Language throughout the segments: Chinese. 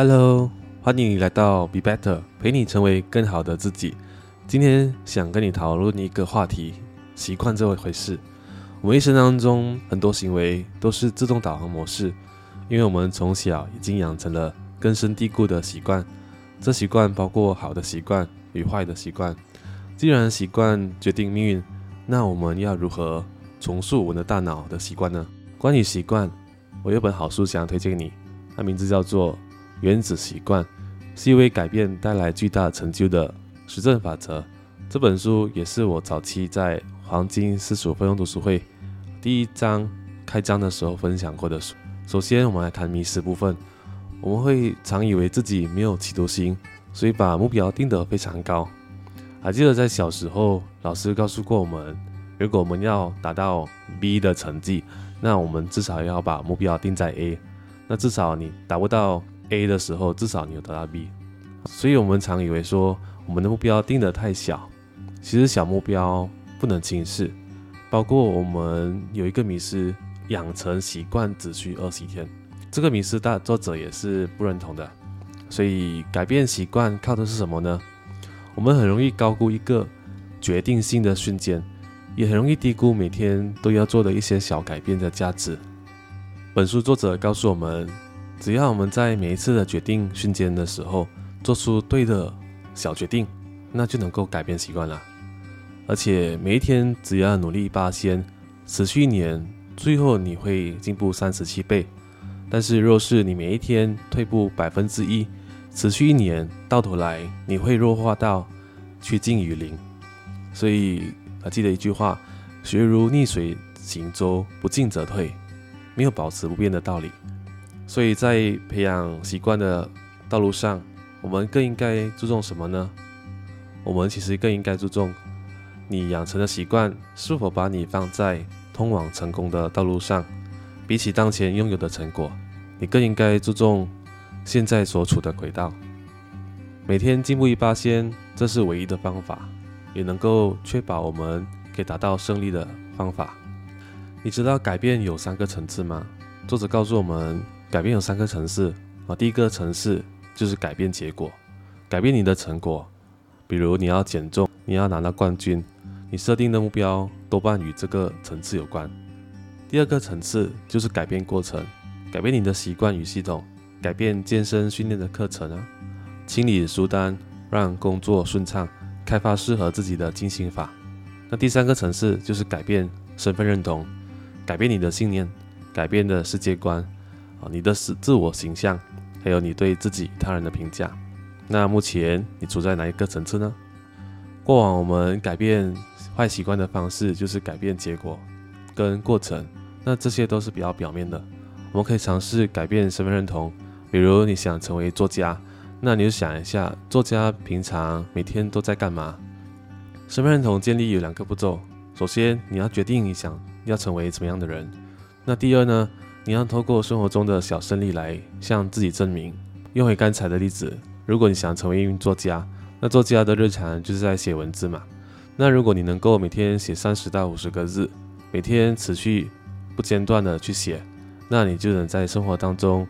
Hello，欢迎来到 Be Better，陪你成为更好的自己。今天想跟你讨论一个话题：习惯这回事。我们一生当中很多行为都是自动导航模式，因为我们从小已经养成了根深蒂固的习惯。这习惯包括好的习惯与坏的习惯。既然习惯决定命运，那我们要如何重塑我们的大脑的习惯呢？关于习惯，我有本好书想要推荐你，它名字叫做《原子习惯》，是一位改变带来巨大成就的实证法则。这本书也是我早期在黄金四十五分钟读书会第一章开章的时候分享过的书。首先，我们来看迷失部分。我们会常以为自己没有企图心，所以把目标定得非常高。还记得在小时候，老师告诉过我们，如果我们要达到 B 的成绩，那我们至少要把目标定在 A。那至少你达不到 A 的时候，至少你有达到 B。所以我们常以为说，我们的目标定得太小。其实小目标不能轻视。包括我们有一个迷失，养成习惯只需二十天。这个迷失大作者也是不认同的。所以改变习惯靠的是什么呢？我们很容易高估一个决定性的瞬间，也很容易低估每天都要做的一些小改变的价值。本书作者告诉我们，只要我们在每一次的决定瞬间的时候做出对的小决定，那就能够改变习惯了。而且每一天只要努力八仙，持续一年，最后你会进步三十七倍。但是若是你每一天退步百分之一，持续一年，到头来你会弱化到趋近于零。所以还记得一句话：学如逆水行舟，不进则退，没有保持不变的道理。所以在培养习惯的道路上，我们更应该注重什么呢？我们其实更应该注重你养成的习惯是否把你放在通往成功的道路上。比起当前拥有的成果，你更应该注重。现在所处的轨道，每天进步一八先，这是唯一的方法，也能够确保我们可以达到胜利的方法。你知道改变有三个层次吗？作者告诉我们，改变有三个层次啊。第一个层次就是改变结果，改变你的成果，比如你要减重，你要拿到冠军，你设定的目标多半与这个层次有关。第二个层次就是改变过程，改变你的习惯与系统。改变健身训练的课程啊，清理书单，让工作顺畅，开发适合自己的进行法。那第三个层次就是改变身份认同，改变你的信念，改变的世界观啊，你的自自我形象，还有你对自己他人的评价。那目前你处在哪一个层次呢？过往我们改变坏习惯的方式就是改变结果跟过程，那这些都是比较表面的。我们可以尝试改变身份认同。比如你想成为作家，那你就想一下，作家平常每天都在干嘛？身份认同建立有两个步骤，首先你要决定你想要成为怎么样的人，那第二呢，你要透过生活中的小胜利来向自己证明。用回刚才的例子，如果你想成为一名作家，那作家的日常就是在写文字嘛。那如果你能够每天写三十到五十个字，每天持续不间断的去写，那你就能在生活当中。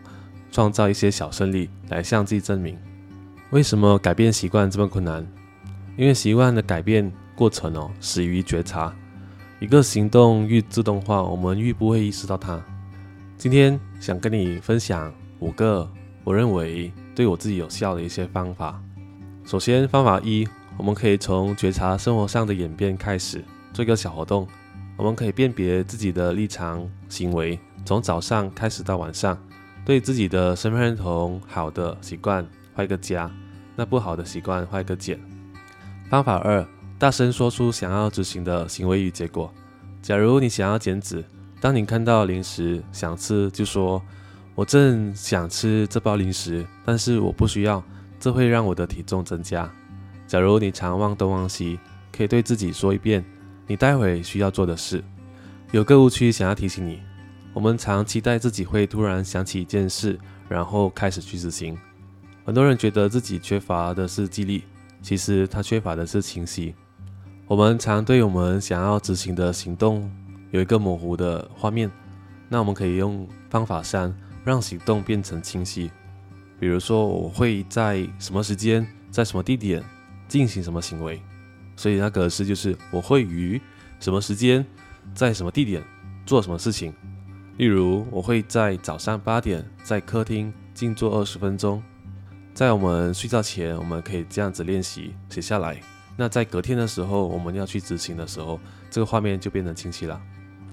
创造一些小胜利来向自己证明。为什么改变习惯这么困难？因为习惯的改变过程哦，始于觉察。一个行动愈自动化，我们愈不会意识到它。今天想跟你分享五个我认为对我自己有效的一些方法。首先，方法一，我们可以从觉察生活上的演变开始，做一个小活动。我们可以辨别自己的立场行为，从早上开始到晚上。对自己的身份认同好的习惯画一个加，那不好的习惯画一个减。方法二，大声说出想要执行的行为与结果。假如你想要减脂，当你看到零食想吃，就说：“我正想吃这包零食，但是我不需要，这会让我的体重增加。”假如你常忘东忘西，可以对自己说一遍你待会需要做的事。有个误区想要提醒你。我们常期待自己会突然想起一件事，然后开始去执行。很多人觉得自己缺乏的是激励，其实他缺乏的是清晰。我们常对我们想要执行的行动有一个模糊的画面，那我们可以用方法三让行动变成清晰。比如说我会在什么时间，在什么地点进行什么行为，所以那格式就是我会于什么时间，在什么地点做什么事情。例如，我会在早上八点在客厅静坐二十分钟。在我们睡觉前，我们可以这样子练习写下来。那在隔天的时候，我们要去执行的时候，这个画面就变得清晰了。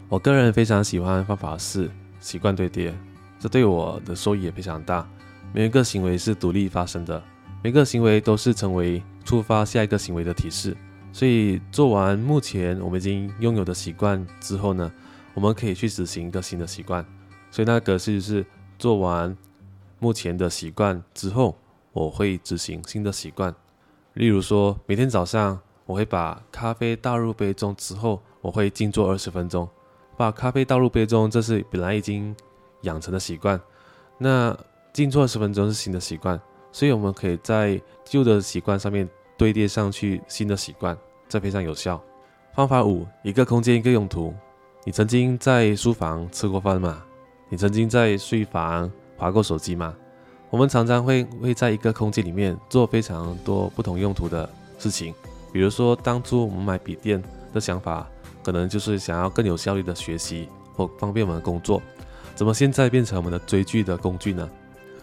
我个人非常喜欢方法四习惯堆叠，这对我的收益也非常大。每一个行为是独立发生的，每个行为都是成为触发下一个行为的提示。所以做完目前我们已经拥有的习惯之后呢，我们可以去执行一个新的习惯。所以那个是是做完目前的习惯之后。我会执行新的习惯，例如说，每天早上我会把咖啡倒入杯中之后，我会静坐二十分钟。把咖啡倒入杯中，这是本来已经养成的习惯。那静坐十分钟是新的习惯，所以我们可以在旧的习惯上面堆叠上去新的习惯，这非常有效。方法五：一个空间一个用途。你曾经在书房吃过饭吗？你曾经在睡房划过手机吗？我们常常会会在一个空间里面做非常多不同用途的事情，比如说当初我们买笔电的想法，可能就是想要更有效率的学习或方便我们工作，怎么现在变成我们的追剧的工具呢？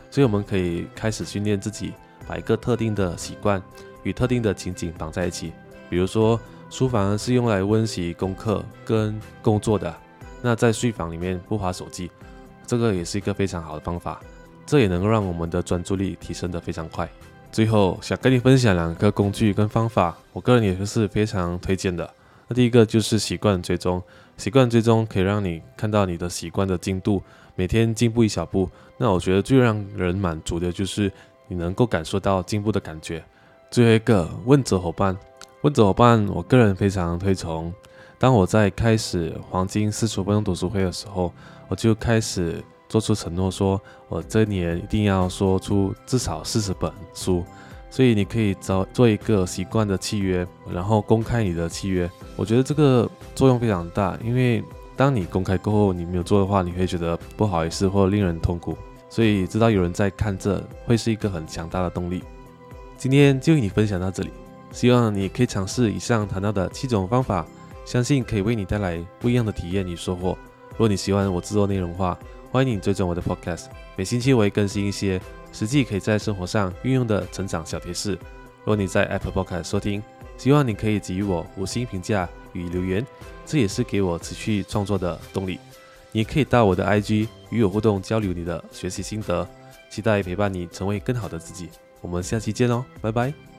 所以我们可以开始训练自己，把一个特定的习惯与特定的情景绑在一起，比如说书房是用来温习功课跟工作的，那在睡房里面不划手机，这个也是一个非常好的方法。这也能够让我们的专注力提升得非常快。最后想跟你分享两个工具跟方法，我个人也是非常推荐的。第一个就是习惯追踪，习惯追踪可以让你看到你的习惯的进度，每天进步一小步。那我觉得最让人满足的就是你能够感受到进步的感觉。最后一个问责伙伴，问责伙伴，我个人非常推崇。当我在开始黄金四十分钟读书会的时候，我就开始。做出承诺，说我这年一定要说出至少四十本书，所以你可以找做一个习惯的契约，然后公开你的契约。我觉得这个作用非常大，因为当你公开过后，你没有做的话，你会觉得不好意思或令人痛苦。所以知道有人在看这，会是一个很强大的动力。今天就与你分享到这里，希望你可以尝试以上谈到的七种方法，相信可以为你带来不一样的体验与收获。如果你喜欢我制作内容的话，欢迎你追踪我的 Podcast，每星期我会更新一些实际可以在生活上运用的成长小贴士。如果你在 Apple Podcast 收听，希望你可以给予我五星评价与留言，这也是给我持续创作的动力。你可以到我的 IG 与我互动交流你的学习心得，期待陪伴你成为更好的自己。我们下期见哦，拜拜。